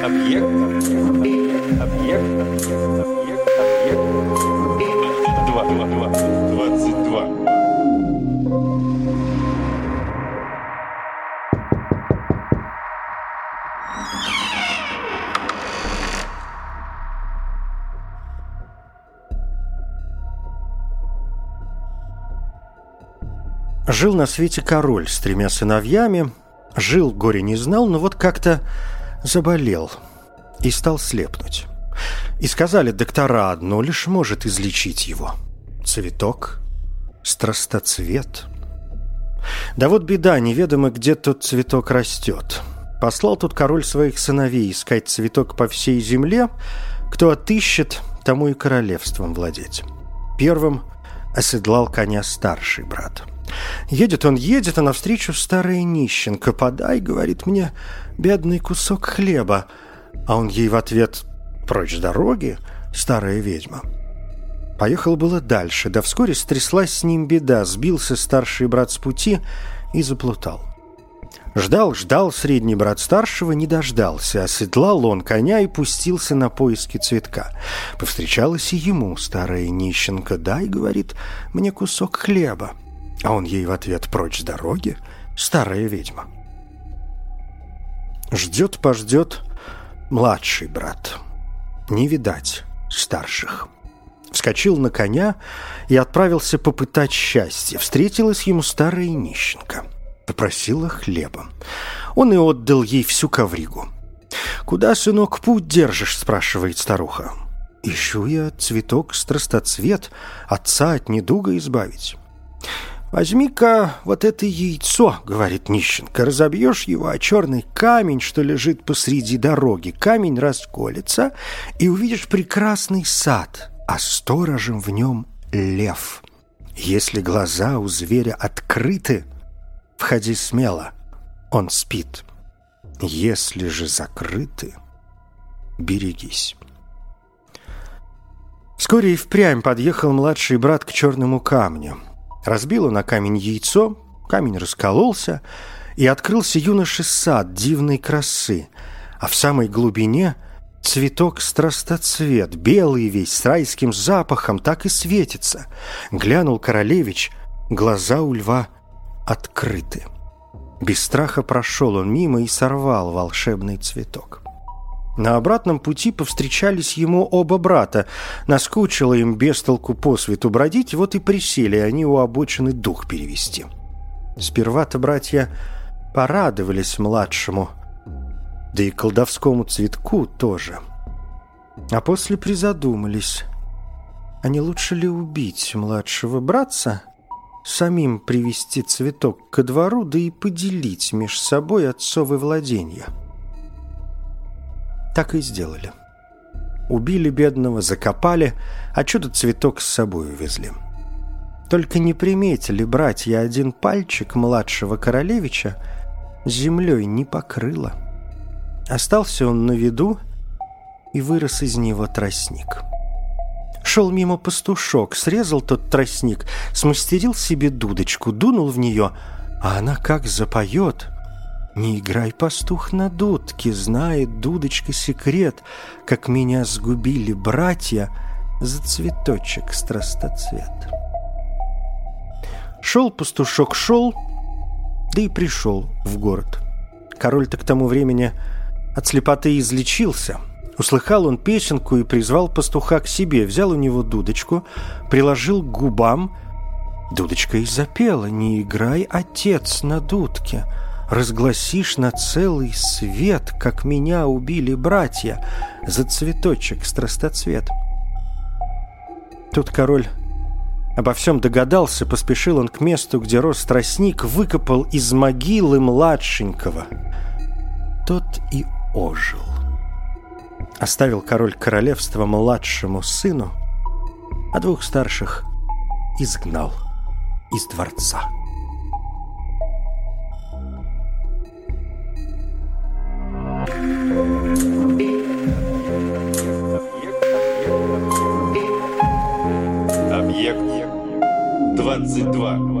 Объект. Объект. Объект. Объект. Объект. Два. Два. Два. Двадцать два. Жил на свете король с тремя сыновьями. Жил, горе не знал, но вот как-то заболел и стал слепнуть. И сказали доктора, одно лишь может излечить его. Цветок, страстоцвет. Да вот беда, неведомо, где тот цветок растет. Послал тут король своих сыновей искать цветок по всей земле. Кто отыщет, тому и королевством владеть. Первым оседлал коня старший брат. Едет он, едет, а навстречу старая нищенка. «Подай, — говорит мне, — бедный кусок хлеба». А он ей в ответ «Прочь с дороги, старая ведьма». Поехал было дальше, да вскоре стряслась с ним беда. Сбился старший брат с пути и заплутал. Ждал, ждал средний брат старшего, не дождался. Оседлал он коня и пустился на поиски цветка. Повстречалась и ему старая нищенка. «Дай, — говорит, — мне кусок хлеба». А он ей в ответ «Прочь с дороги, старая ведьма». Ждет-пождет младший брат. Не видать старших. Вскочил на коня и отправился попытать счастье. Встретилась ему старая нищенка. Попросила хлеба. Он и отдал ей всю ковригу. «Куда, сынок, путь держишь?» – спрашивает старуха. «Ищу я цветок страстоцвет, отца от недуга избавить». «Возьми-ка вот это яйцо», — говорит нищенка, — «разобьешь его о черный камень, что лежит посреди дороги. Камень расколется, и увидишь прекрасный сад, а сторожем в нем лев. Если глаза у зверя открыты, входи смело, он спит. Если же закрыты, берегись». Вскоре и впрямь подъехал младший брат к черному камню — Разбила на камень яйцо, камень раскололся, и открылся юноше сад дивной красы, а в самой глубине цветок страстоцвет, белый весь, с райским запахом, так и светится. Глянул королевич, глаза у льва открыты. Без страха прошел он мимо и сорвал волшебный цветок. На обратном пути повстречались ему оба брата. Наскучило им без толку по свету бродить, вот и присели они у обочины дух перевести. Сперва-то братья порадовались младшему, да и колдовскому цветку тоже. А после призадумались, а не лучше ли убить младшего братца, самим привести цветок ко двору, да и поделить меж собой отцовы владения?» Так и сделали. Убили бедного, закопали, а чудо цветок с собой увезли. Только не приметили братья один пальчик младшего королевича землей не покрыло. Остался он на виду, и вырос из него тростник. Шел мимо пастушок, срезал тот тростник, смастерил себе дудочку, дунул в нее, а она как запоет — не играй, пастух, на дудке, знает дудочка секрет, как меня сгубили братья за цветочек страстоцвет. Шел пастушок, шел, да и пришел в город. Король-то к тому времени от слепоты излечился. Услыхал он песенку и призвал пастуха к себе, взял у него дудочку, приложил к губам. Дудочка и запела «Не играй, отец, на дудке», разгласишь на целый свет, как меня убили братья, за цветочек страстоцвет. Тут король обо всем догадался, поспешил он к месту, где рос тростник, выкопал из могилы младшенького. Тот и ожил. Оставил король королевство младшему сыну, а двух старших изгнал из дворца. 22.